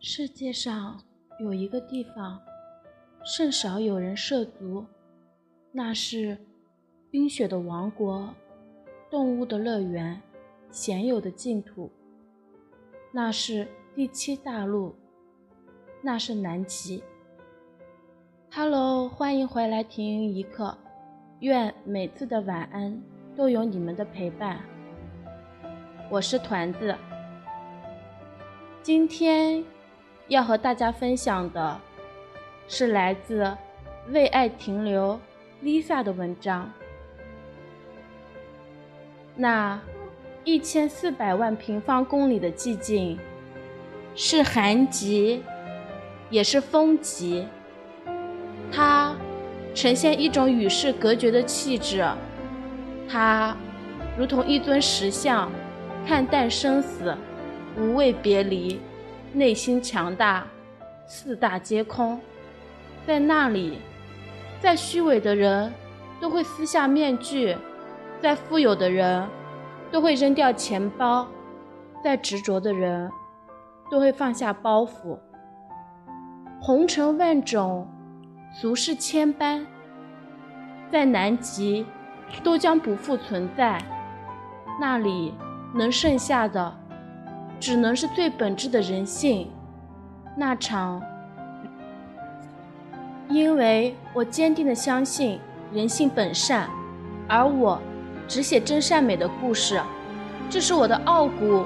世界上有一个地方，甚少有人涉足，那是冰雪的王国，动物的乐园，鲜有的净土。那是第七大陆，那是南极。Hello，欢迎回来听一刻，愿每次的晚安都有你们的陪伴。我是团子，今天。要和大家分享的是来自为爱停留 Lisa 的文章。那一千四百万平方公里的寂静，是寒极，也是风极。它呈现一种与世隔绝的气质，它如同一尊石像，看淡生死，无畏别离。内心强大，四大皆空，在那里，再虚伪的人都会撕下面具，再富有的人都会扔掉钱包，再执着的人都会放下包袱。红尘万种，俗世千般，在南极都将不复存在。那里能剩下的。只能是最本质的人性，那场。因为我坚定的相信人性本善，而我只写真善美的故事，这是我的傲骨，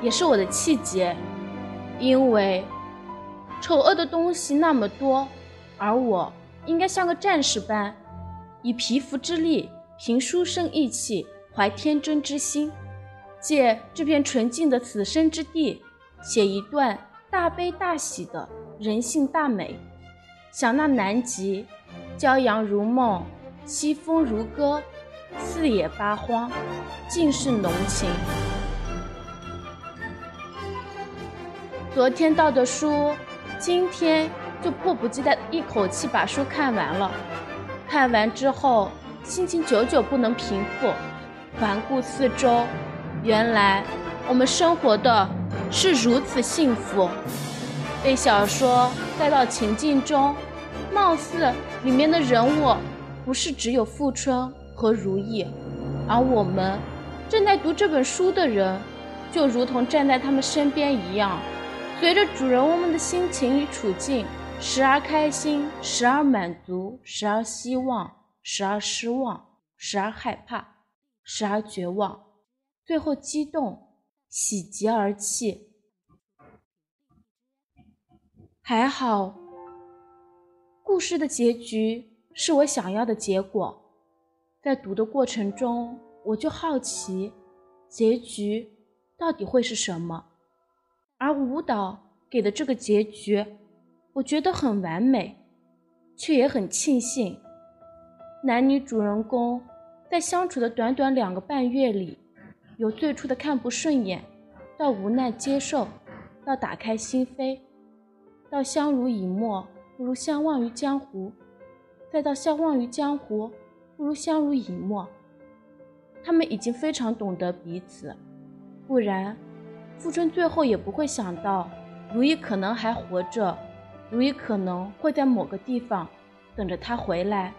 也是我的气节。因为丑恶的东西那么多，而我应该像个战士般，以皮肤之力，凭书生意气，怀天真之心。借这片纯净的此生之地，写一段大悲大喜的人性大美。想那南极，骄阳如梦，西风如歌，四野八荒，尽是浓情。昨天到的书，今天就迫不及待一口气把书看完了。看完之后，心情久久不能平复，环顾四周。原来我们生活的是如此幸福。被小说带到情境中，貌似里面的人物不是只有富春和如意，而我们正在读这本书的人，就如同站在他们身边一样，随着主人翁们的心情与处境，时而开心，时而满足，时而希望，时而失望，时而害怕，时而绝望。最后激动，喜极而泣。还好，故事的结局是我想要的结果。在读的过程中，我就好奇，结局到底会是什么？而舞蹈给的这个结局，我觉得很完美，却也很庆幸，男女主人公在相处的短短两个半月里。由最初的看不顺眼，到无奈接受，到打开心扉，到相濡以沫不如相忘于江湖，再到相忘于江湖不如相濡以沫。他们已经非常懂得彼此，不然，富春最后也不会想到如意可能还活着，如意可能会在某个地方等着他回来。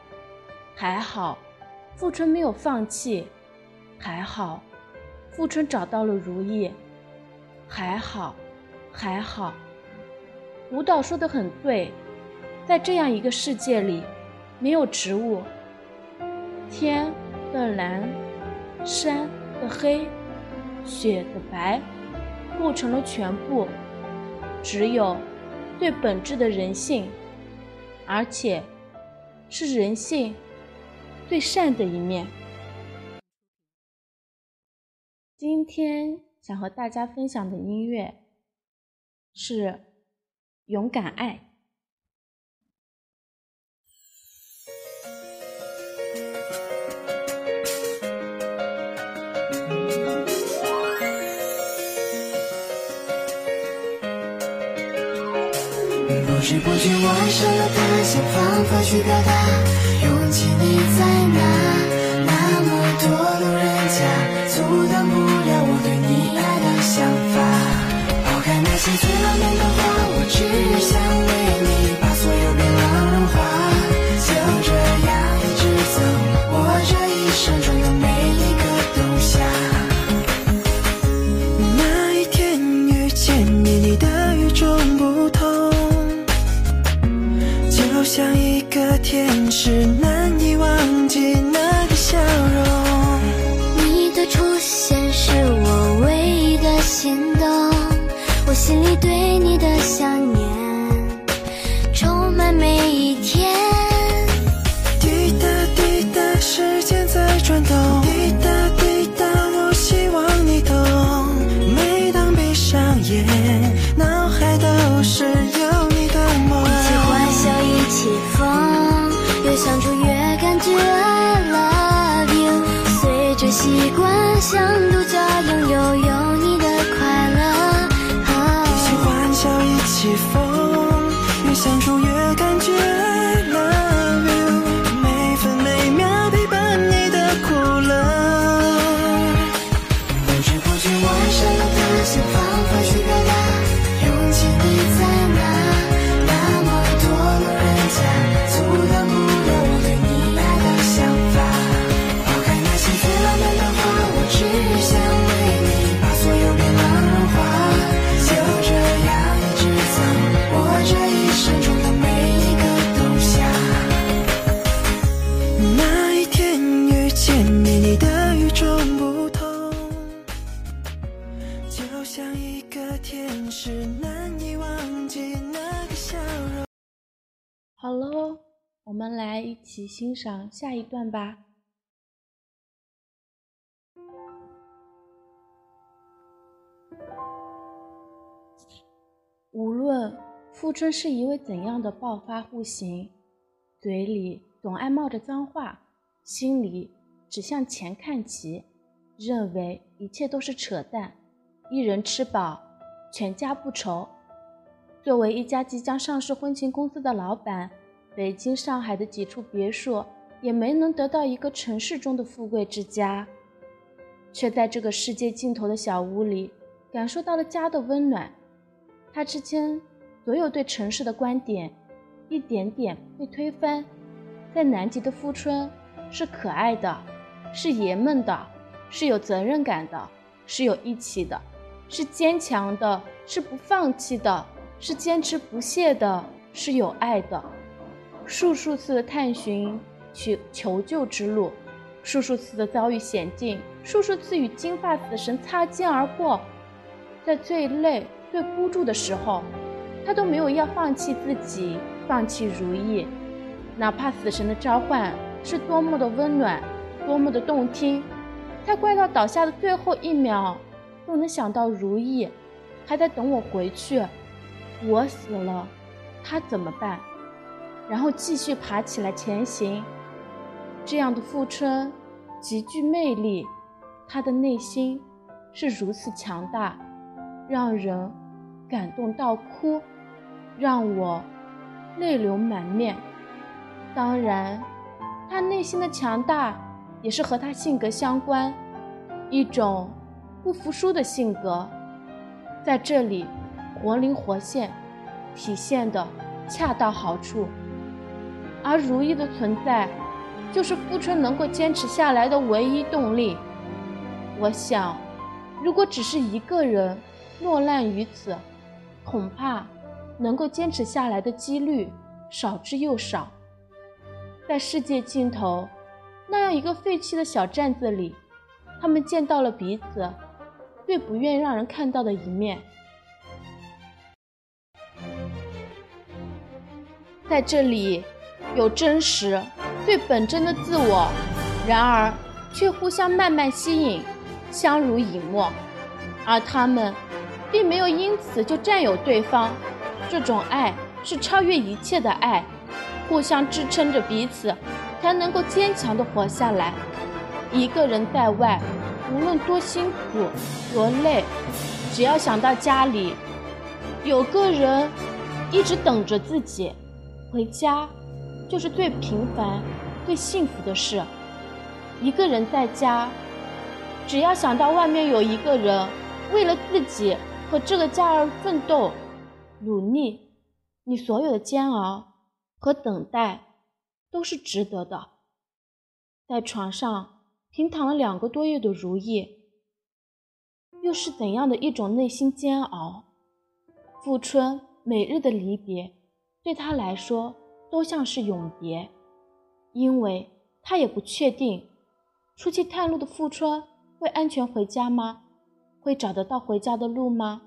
还好，富春没有放弃，还好。富春找到了如意，还好，还好。舞蹈说的很对，在这样一个世界里，没有植物，天的蓝，山的黑，雪的白，构成了全部。只有最本质的人性，而且是人性最善的一面。今天想和大家分享的音乐是《勇敢爱》。不知不觉我爱上了他，想方法去表达，勇气你在哪？那么多路人甲，阻挡不了我对你爱的想法。抛开那些最浪漫的话，我只想为你把所有冰冷融化。就这样一直走，我这一生中的每一习惯，像独家拥有是，难以忘记那个笑容。好喽，我们来一起欣赏下一段吧。无论富春是一位怎样的暴发户型，嘴里总爱冒着脏话，心里只向钱看齐，认为一切都是扯淡，一人吃饱，全家不愁。作为一家即将上市婚庆公司的老板，北京、上海的几处别墅也没能得到一个城市中的富贵之家，却在这个世界尽头的小屋里感受到了家的温暖。他之间所有对城市的观点，一点点被推翻。在南极的富春是可爱的，是爷们的，是有责任感的，是有义气的，是坚强的，是不放弃的，是坚持不懈的，是有爱的。数数次的探寻去求救之路，数数次的遭遇险境，数数次与金发死神擦肩而过，在最累。最孤注的时候，他都没有要放弃自己，放弃如意，哪怕死神的召唤是多么的温暖，多么的动听，他快到倒下的最后一秒，又能想到如意还在等我回去，我死了，他怎么办？然后继续爬起来前行。这样的富春极具魅力，他的内心是如此强大。让人感动到哭，让我泪流满面。当然，他内心的强大也是和他性格相关，一种不服输的性格，在这里活灵活现，体现的恰到好处。而如意的存在，就是富春能够坚持下来的唯一动力。我想，如果只是一个人，落难于此，恐怕能够坚持下来的几率少之又少。在世界尽头那样一个废弃的小站子里，他们见到了彼此最不愿让人看到的一面。在这里，有真实、最本真的自我，然而却互相慢慢吸引，相濡以沫，而他们。并没有因此就占有对方，这种爱是超越一切的爱，互相支撑着彼此，才能够坚强的活下来。一个人在外，无论多辛苦多累，只要想到家里有个人一直等着自己回家，就是最平凡、最幸福的事。一个人在家，只要想到外面有一个人为了自己和这个家而奋斗、努力，你所有的煎熬和等待都是值得的。在床上平躺了两个多月的如意，又是怎样的一种内心煎熬？富春每日的离别，对他来说都像是永别，因为他也不确定。出去探路的富春会安全回家吗？会找得到回家的路吗？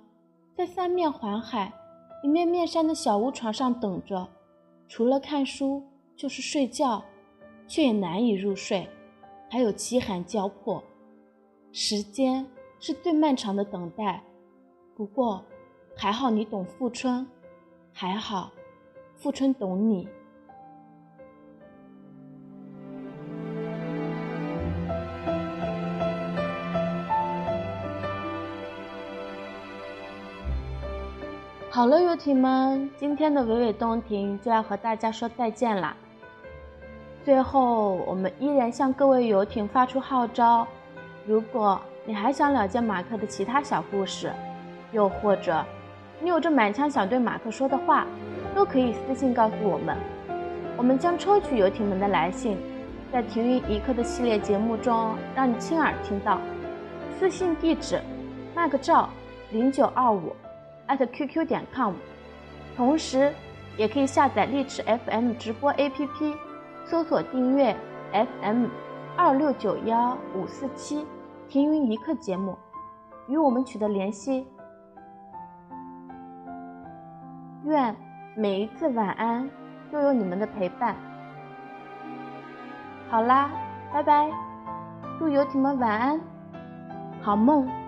在三面环海、一面面山的小屋床上等着，除了看书就是睡觉，却也难以入睡，还有饥寒交迫。时间是最漫长的等待，不过还好你懂富春，还好富春懂你。好了，游艇们，今天的娓娓动听就要和大家说再见啦。最后，我们依然向各位游艇发出号召：如果你还想了解马克的其他小故事，又或者你有着满腔想对马克说的话，都可以私信告诉我们，我们将抽取游艇们的来信，在停云一刻的系列节目中让你亲耳听到。私信地址：那个照零九二五艾特。qq 点 com，同时也可以下载荔枝 FM 直播 APP，搜索订阅 FM 二六九幺五四七停云一刻节目，与我们取得联系。愿每一次晚安都有你们的陪伴。好啦，拜拜，祝游艇们晚安，好梦。